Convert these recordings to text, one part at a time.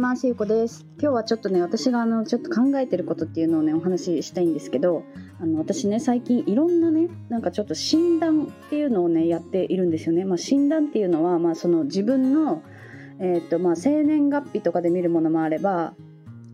ますゆうこです今日はちょっとね私があのちょっと考えてることっていうのをねお話ししたいんですけどあの私ね最近いろんなねなんかちょっと診断っていうのをねやっているんですよね、まあ、診断っていうのは、まあ、その自分の、えーとま、生年月日とかで見るものもあれば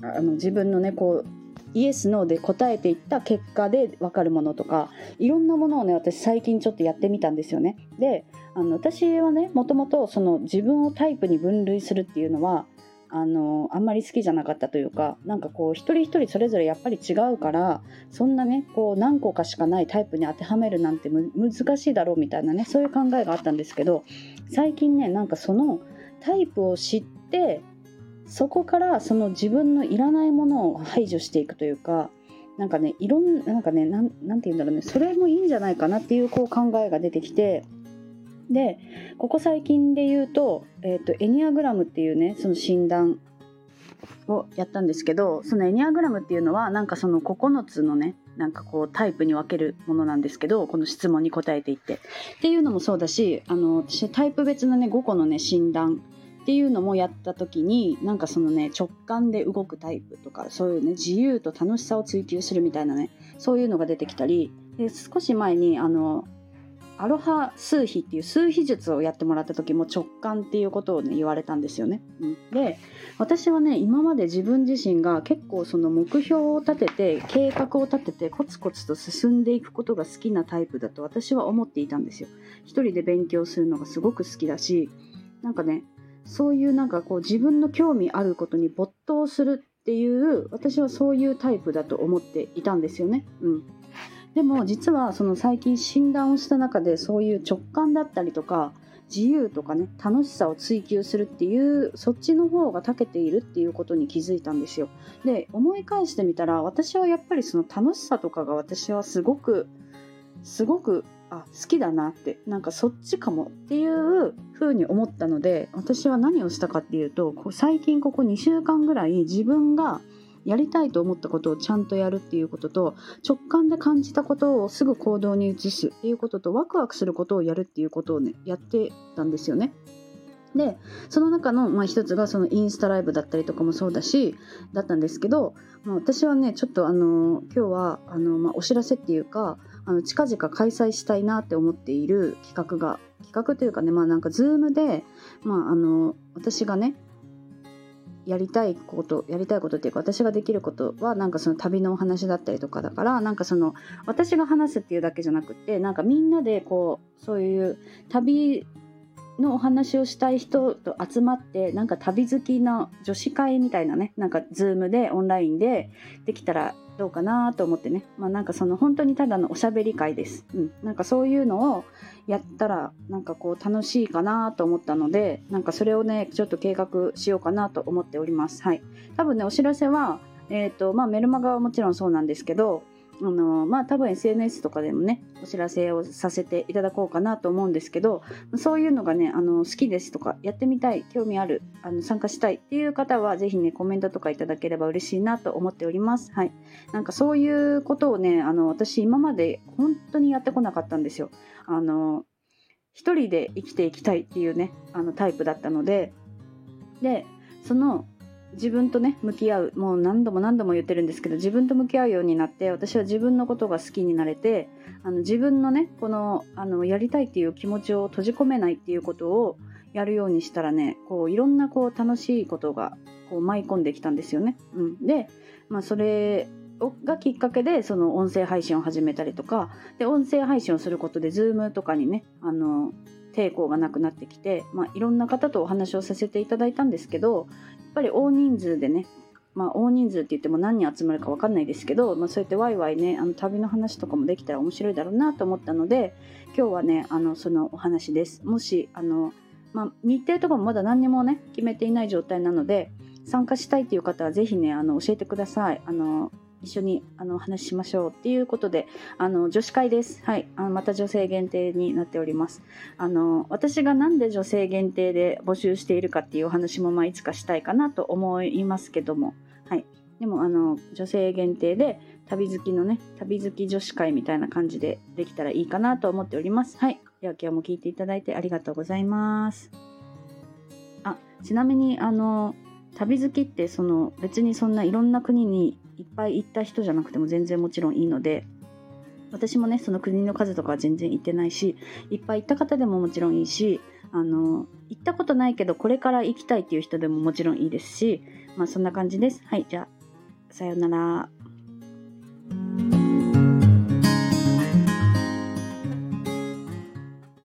あの自分のねこうイエス・ノーで答えていった結果で分かるものとかいろんなものをね私最近ちょっとやってみたんですよね。であの私はねもともとその自分をタイプに分類するっていうのはあのあんまり好きじゃなかったというかなんかこう一人一人それぞれやっぱり違うからそんなねこう何個かしかないタイプに当てはめるなんて難しいだろうみたいなねそういう考えがあったんですけど最近ねなんかそのタイプを知ってそこからその自分のいらないものを排除していくというかなんかねいろんなんかねなんなんて言うんだろうねそれもいいんじゃないかなっていうこう考えが出てきてでここ最近で言うと,、えーと、エニアグラムっていうねその診断をやったんですけどそのエニアグラムっていうのはなんかその9つのねなんかこうタイプに分けるものなんですけどこの質問に答えていって。っていうのもそうだしあの私タイプ別のね5個のね診断っていうのもやった時になんかそのね直感で動くタイプとかそういうね自由と楽しさを追求するみたいなねそういうのが出てきたりで少し前にあのアロハ数比っていう数比術をやってもらった時も直感っていうことをね言われたんですよね。で私はね今まで自分自身が結構その目標を立てて計画を立ててコツコツと進んでいくことが好きなタイプだと私は思っていたんですよ。一人で勉強するのがすごく好きだしなんかねそういうなんかこう自分の興味あることに没頭するっていう私はそういうタイプだと思っていたんですよね。うん、でも実はその最近診断をした中でそういう直感だったりとか自由とかね楽しさを追求するっていうそっちの方が長けているっていうことに気づいたんですよ。で思い返してみたら私はやっぱりその楽しさとかが私はすごくすごくあ好きだなってなんかそっちかもっていう風に思ったので私は何をしたかっていうと最近ここ2週間ぐらい自分がやりたいと思ったことをちゃんとやるっていうことと直感で感じたことをすぐ行動に移すっていうこととワクワクすることをやるっていうことをねやってたんですよね。でその中の、まあ、一つがそのインスタライブだったりとかもそうだしだったんですけど、まあ、私はねちょっとあの今日はあの、まあ、お知らせっていうかあの近々開催したいなって思っている企画が企画というかねまあなんか Zoom で、まあ、あの私がねやりたいことやりたいことっていうか私ができることはなんかその旅のお話だったりとかだからなんかその私が話すっていうだけじゃなくてなんかみんなでこうそういう旅のお話をしたい人と集まってなんか旅好きな女子会みたいなねなんか Zoom でオンラインでできたらどうかなと思ってね。まあなんかその本当にただのおしゃべり会です、うん、なんかそういうのをやったらなんかこう楽しいかなと思ったのでなんかそれをねちょっと計画しようかなと思っております。はい。多分ねお知らせはえっ、ー、とまあメルマガはもちろんそうなんですけどあのまあ多分 SNS とかでもねお知らせをさせていただこうかなと思うんですけどそういうのがねあの好きですとかやってみたい興味あるあの参加したいっていう方は是非ねコメントとかいただければ嬉しいなと思っております。はい。なんかそういうことをねあの私今まで本当にやってこなかったんですよ。あの一人で生きていきたいっていうねあのタイプだったので。でその自分とね向き合うもう何度も何度も言ってるんですけど自分と向き合うようになって私は自分のことが好きになれてあの自分のねこのあのやりたいっていう気持ちを閉じ込めないっていうことをやるようにしたらねこういろんなこう楽しいことがこう舞い込んできたんですよね。うん、で、まあ、それがきっかけでその音声配信を始めたりとかで音声配信をすることで Zoom とかにねあの抵抗がなくなってきて、まあ、いろんな方とお話をさせていただいたんですけどやっぱり大人数でねまあ、大人数って言っても何人集まるか分かんないですけど、まあ、そうやってワイワイねあの旅の話とかもできたら面白いだろうなと思ったので今日はねあのそのお話です。もしあの、まあ、日程とかもまだ何にもね決めていない状態なので参加したいという方は是非ねあの教えてください。あの一緒にあのお話ししましょうっていうことであの女子会です。はい、あのまた女性限定になっております。あの私がなんで女性限定で募集しているかっていうお話もまあいつかしたいかなと思いますけども、はい。でもあの女性限定で旅好きのね旅好き女子会みたいな感じでできたらいいかなと思っております。はい。では今日も聞いていただいてありがとうございます。あちなみにあの旅好きってその別にそんないろんな国にいっぱい行った人じゃなくても全然もちろんいいので私もねその国の数とかは全然行ってないしいっぱい行った方でももちろんいいしあの行ったことないけどこれから行きたいっていう人でももちろんいいですしまあそんな感じです。はいじゃあさようなら。